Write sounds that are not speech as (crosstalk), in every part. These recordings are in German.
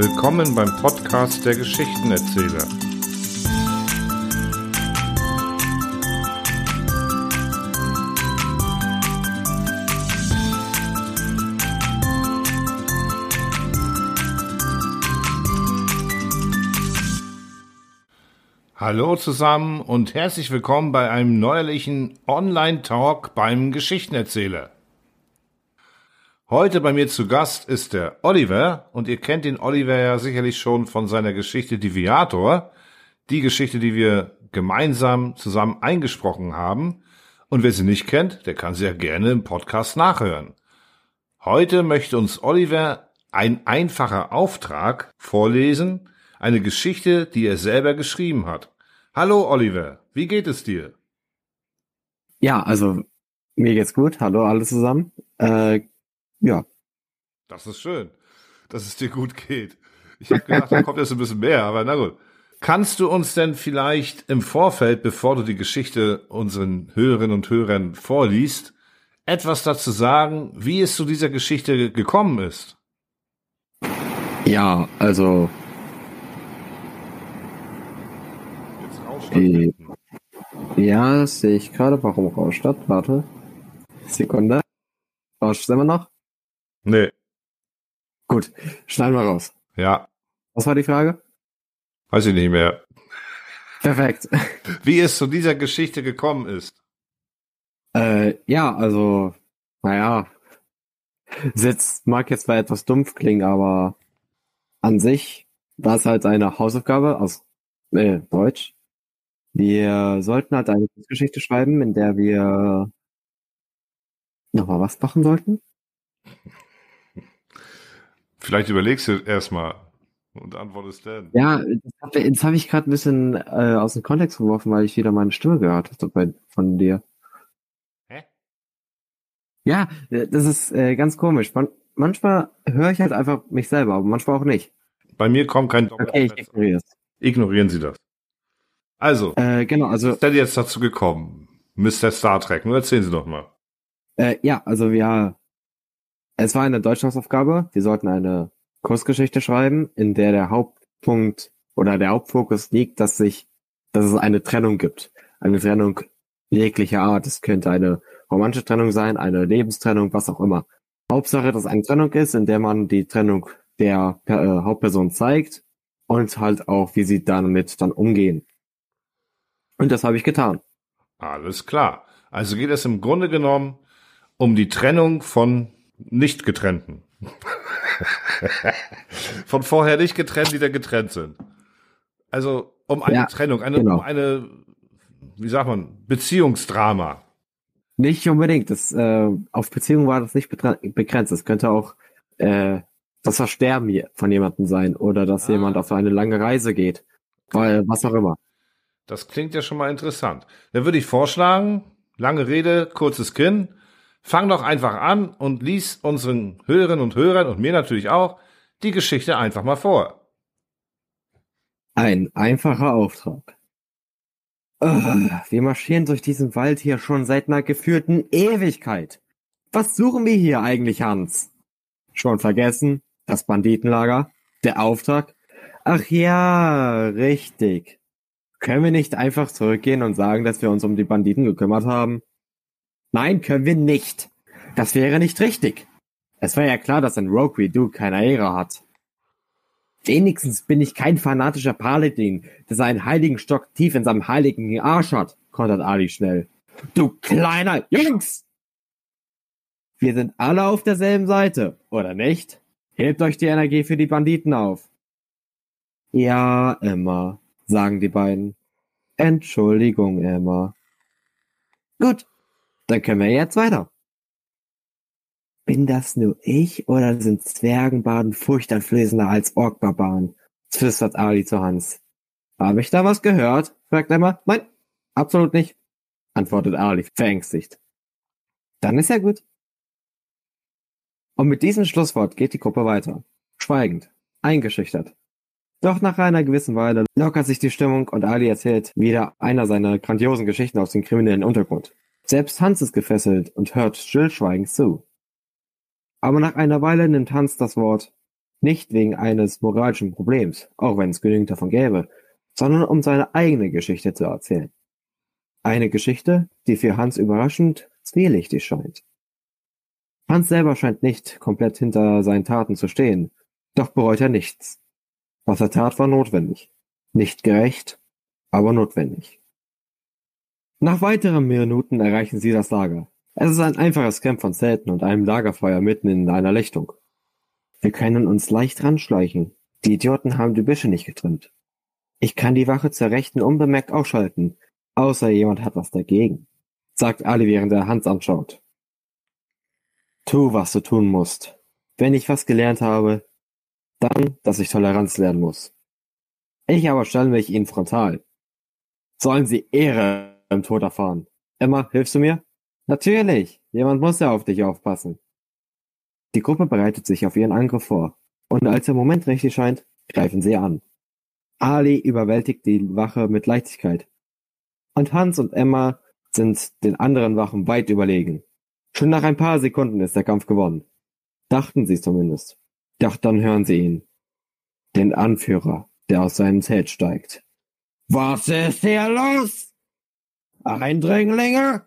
Willkommen beim Podcast der Geschichtenerzähler. Hallo zusammen und herzlich willkommen bei einem neuerlichen Online-Talk beim Geschichtenerzähler. Heute bei mir zu Gast ist der Oliver und ihr kennt den Oliver ja sicherlich schon von seiner Geschichte Diviator, die Geschichte, die wir gemeinsam zusammen eingesprochen haben. Und wer sie nicht kennt, der kann sie ja gerne im Podcast nachhören. Heute möchte uns Oliver ein einfacher Auftrag vorlesen, eine Geschichte, die er selber geschrieben hat. Hallo Oliver, wie geht es dir? Ja, also mir geht's gut. Hallo alle zusammen. Äh, ja. Das ist schön, dass es dir gut geht. Ich habe gedacht, da kommt jetzt ein bisschen mehr, aber na gut. Kannst du uns denn vielleicht im Vorfeld, bevor du die Geschichte unseren Hörerinnen und Hörern vorliest, etwas dazu sagen, wie es zu dieser Geschichte gekommen ist? Ja, also. Äh, ja, sehe ich gerade. Warum rauscht das? Warte. Sekunde. Rauscht immer noch? Nee. Gut, schneiden wir raus. Ja. Was war die Frage? Weiß ich nicht mehr. Perfekt. Wie es zu dieser Geschichte gekommen ist. Äh, ja, also, naja, Sitz mag jetzt zwar etwas dumpf klingen, aber an sich war es halt eine Hausaufgabe aus äh, Deutsch. Wir sollten halt eine Geschichte schreiben, in der wir nochmal was machen sollten. Vielleicht überlegst du erstmal und antwortest dann. Ja, das habe ich gerade ein bisschen äh, aus dem Kontext geworfen, weil ich wieder meine Stimme gehört habe von dir. Hä? Ja, das ist äh, ganz komisch. Man, manchmal höre ich halt einfach mich selber, aber manchmal auch nicht. Bei mir kommt kein Okay, ich ignoriere es. Ignorieren Sie das. Also, äh, genau, also. Ist denn jetzt dazu gekommen? Mr. Star Trek, nur erzählen Sie doch mal. Äh, ja, also wir es war eine Deutschlandsaufgabe. Wir sollten eine Kursgeschichte schreiben, in der der Hauptpunkt oder der Hauptfokus liegt, dass sich, dass es eine Trennung gibt. Eine Trennung jeglicher Art. Es könnte eine romantische Trennung sein, eine Lebenstrennung, was auch immer. Hauptsache, dass eine Trennung ist, in der man die Trennung der äh, Hauptperson zeigt und halt auch, wie sie damit dann umgehen. Und das habe ich getan. Alles klar. Also geht es im Grunde genommen um die Trennung von nicht getrennten. (laughs) Von vorher nicht getrennt, die dann getrennt sind. Also um eine ja, Trennung, eine, genau. um eine, wie sagt man, Beziehungsdrama. Nicht unbedingt. Das, äh, auf Beziehung war das nicht begrenzt. Es könnte auch äh, das Versterben von jemandem sein oder dass ah. jemand auf eine lange Reise geht. Weil, was auch immer. Das klingt ja schon mal interessant. Dann würde ich vorschlagen, lange Rede, kurzes Kinn. Fang doch einfach an und lies unseren Hörerinnen und Hörern und mir natürlich auch die Geschichte einfach mal vor. Ein einfacher Auftrag. Oh, wir marschieren durch diesen Wald hier schon seit einer geführten Ewigkeit. Was suchen wir hier eigentlich, Hans? Schon vergessen? Das Banditenlager? Der Auftrag? Ach ja, richtig. Können wir nicht einfach zurückgehen und sagen, dass wir uns um die Banditen gekümmert haben? Nein, können wir nicht. Das wäre nicht richtig. Es war ja klar, dass ein Rogue wie du keine Ehre hat. Wenigstens bin ich kein fanatischer Paladin, der seinen heiligen Stock tief in seinem heiligen Arsch hat, kontert Ali schnell. Du kleiner Jungs! Wir sind alle auf derselben Seite, oder nicht? Hebt euch die Energie für die Banditen auf. Ja, Emma, sagen die beiden. Entschuldigung, Emma. Gut, dann können wir jetzt weiter. Bin das nur ich oder sind Zwergenbaden furchteinflößender als Orkbarbaren? flüstert Ali zu Hans. Habe ich da was gehört? fragt Emma. Nein, absolut nicht, antwortet Ali verängstigt. Dann ist ja gut. Und mit diesem Schlusswort geht die Gruppe weiter. Schweigend, eingeschüchtert. Doch nach einer gewissen Weile lockert sich die Stimmung und Ali erzählt wieder einer seiner grandiosen Geschichten aus dem kriminellen Untergrund. Selbst Hans ist gefesselt und hört stillschweigend zu. Aber nach einer Weile nimmt Hans das Wort. Nicht wegen eines moralischen Problems, auch wenn es genügend davon gäbe, sondern um seine eigene Geschichte zu erzählen. Eine Geschichte, die für Hans überraschend zwielichtig scheint. Hans selber scheint nicht komplett hinter seinen Taten zu stehen, doch bereut er nichts. Was er tat, war notwendig. Nicht gerecht, aber notwendig. Nach weiteren Minuten erreichen sie das Lager. Es ist ein einfaches Camp von Zelten und einem Lagerfeuer mitten in einer Lichtung. Wir können uns leicht ranschleichen. Die Idioten haben die Büsche nicht getrimmt. Ich kann die Wache zur Rechten unbemerkt ausschalten, außer jemand hat was dagegen, sagt Ali, während er Hans anschaut. Tu, was du tun musst. Wenn ich was gelernt habe, dann, dass ich Toleranz lernen muss. Ich aber stelle mich ihnen frontal. Sollen sie Ehre im Tod erfahren. Emma, hilfst du mir? Natürlich, jemand muss ja auf dich aufpassen. Die Gruppe bereitet sich auf ihren Angriff vor, und als der Moment richtig scheint, greifen sie an. Ali überwältigt die Wache mit Leichtigkeit. Und Hans und Emma sind den anderen Wachen weit überlegen. Schon nach ein paar Sekunden ist der Kampf gewonnen. Dachten sie zumindest. Doch dann hören sie ihn. Den Anführer, der aus seinem Zelt steigt. Was ist hier los? Eindringlinge?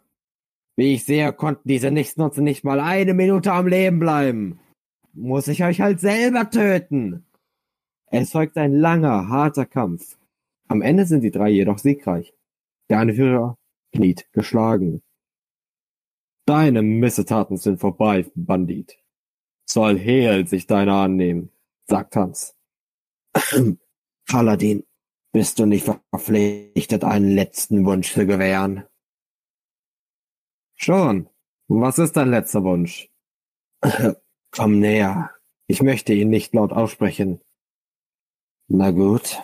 Wie ich sehe, konnten diese Nichtsnutze nicht mal eine Minute am Leben bleiben. Muss ich euch halt selber töten. Es folgt ein langer, harter Kampf. Am Ende sind die drei jedoch siegreich. Der Anführer kniet geschlagen. Deine Missetaten sind vorbei, Bandit. Soll Hel sich deiner annehmen, sagt Hans. (clears throat) Paladin, bist du nicht verpflichtet, einen letzten Wunsch zu gewähren? Schon. Was ist dein letzter Wunsch? (clears throat) Komm näher. Ich möchte ihn nicht laut aussprechen. Na gut.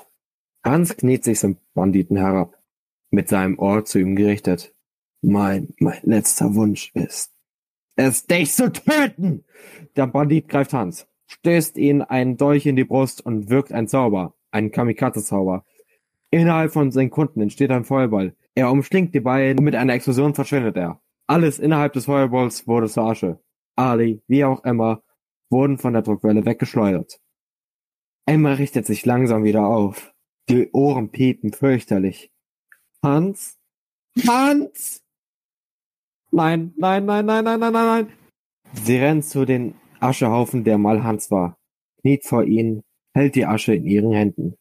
Hans kniet sich zum Banditen herab, mit seinem Ohr zu ihm gerichtet. Mein, mein letzter Wunsch ist, es dich zu töten! Der Bandit greift Hans, stößt ihn einen Dolch in die Brust und wirkt ein Zauber, einen Kamikaze-Zauber. Innerhalb von Sekunden entsteht ein Feuerball. Er umschlingt die beiden und mit einer Explosion verschwindet er. Alles innerhalb des Feuerballs wurde zur Asche. Ali, wie auch Emma, wurden von der Druckwelle weggeschleudert. Emma richtet sich langsam wieder auf. Die Ohren piepen fürchterlich. Hans? Hans! Nein, nein, nein, nein, nein, nein, nein, nein. Sie rennt zu den Aschehaufen, der mal Hans war, kniet vor ihnen, hält die Asche in ihren Händen.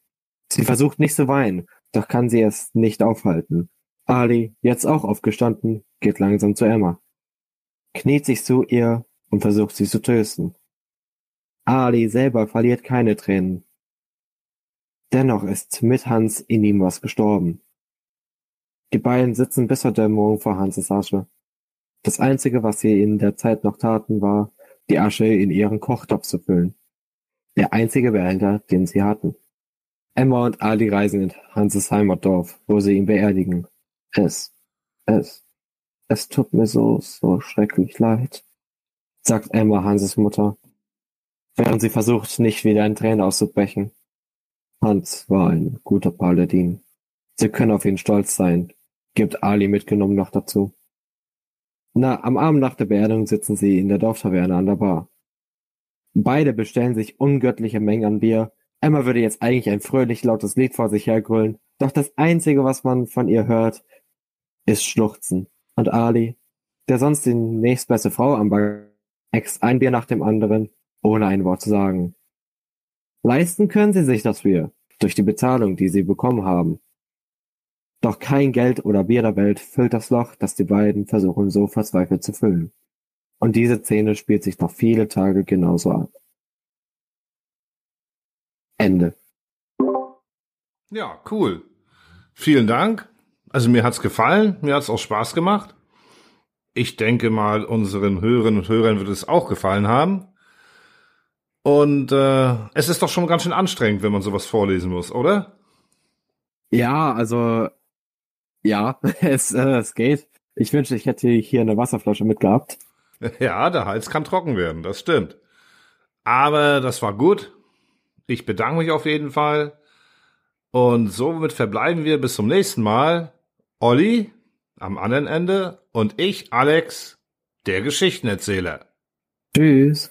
Sie versucht nicht zu weinen, doch kann sie es nicht aufhalten. Ali, jetzt auch aufgestanden, geht langsam zu Emma, kniet sich zu ihr und versucht sie zu trösten. Ali selber verliert keine Tränen. Dennoch ist mit Hans in ihm was gestorben. Die beiden sitzen bis zur Dämmerung vor Hanses Asche. Das Einzige, was sie in der Zeit noch taten, war, die Asche in ihren Kochtopf zu füllen. Der einzige Behälter, den sie hatten. Emma und Ali reisen in Hanses Heimatdorf, wo sie ihn beerdigen. Es, es, es tut mir so, so schrecklich leid, sagt Emma Hanses Mutter, während sie versucht, nicht wieder in Tränen auszubrechen. Hans war ein guter Paladin. Sie können auf ihn stolz sein, gibt Ali mitgenommen noch dazu. Na, am Abend nach der Beerdigung sitzen sie in der Dorftaverne an der Bar. Beide bestellen sich ungöttliche Mengen an Bier. Emma würde jetzt eigentlich ein fröhlich lautes Lied vor sich hergrölen, doch das einzige, was man von ihr hört, ist Schluchzen. Und Ali, der sonst die nächstbeste Frau am Bar, ext ein Bier nach dem anderen, ohne ein Wort zu sagen. Leisten können sie sich das Bier, durch die Bezahlung, die sie bekommen haben. Doch kein Geld oder Bier der Welt füllt das Loch, das die beiden versuchen so verzweifelt zu füllen. Und diese Szene spielt sich noch viele Tage genauso ab. Ende. Ja, cool. Vielen Dank. Also mir hat's gefallen, mir hat's auch Spaß gemacht. Ich denke mal, unseren Hörerinnen und Hörern wird es auch gefallen haben. Und äh, es ist doch schon ganz schön anstrengend, wenn man sowas vorlesen muss, oder? Ja, also ja, (laughs) es, äh, es geht. Ich wünschte, ich hätte hier eine Wasserflasche mitgehabt. (laughs) Ja, der Hals kann trocken werden, das stimmt. Aber das war gut. Ich bedanke mich auf jeden Fall. Und somit verbleiben wir bis zum nächsten Mal. Olli am anderen Ende und ich, Alex, der Geschichtenerzähler. Tschüss.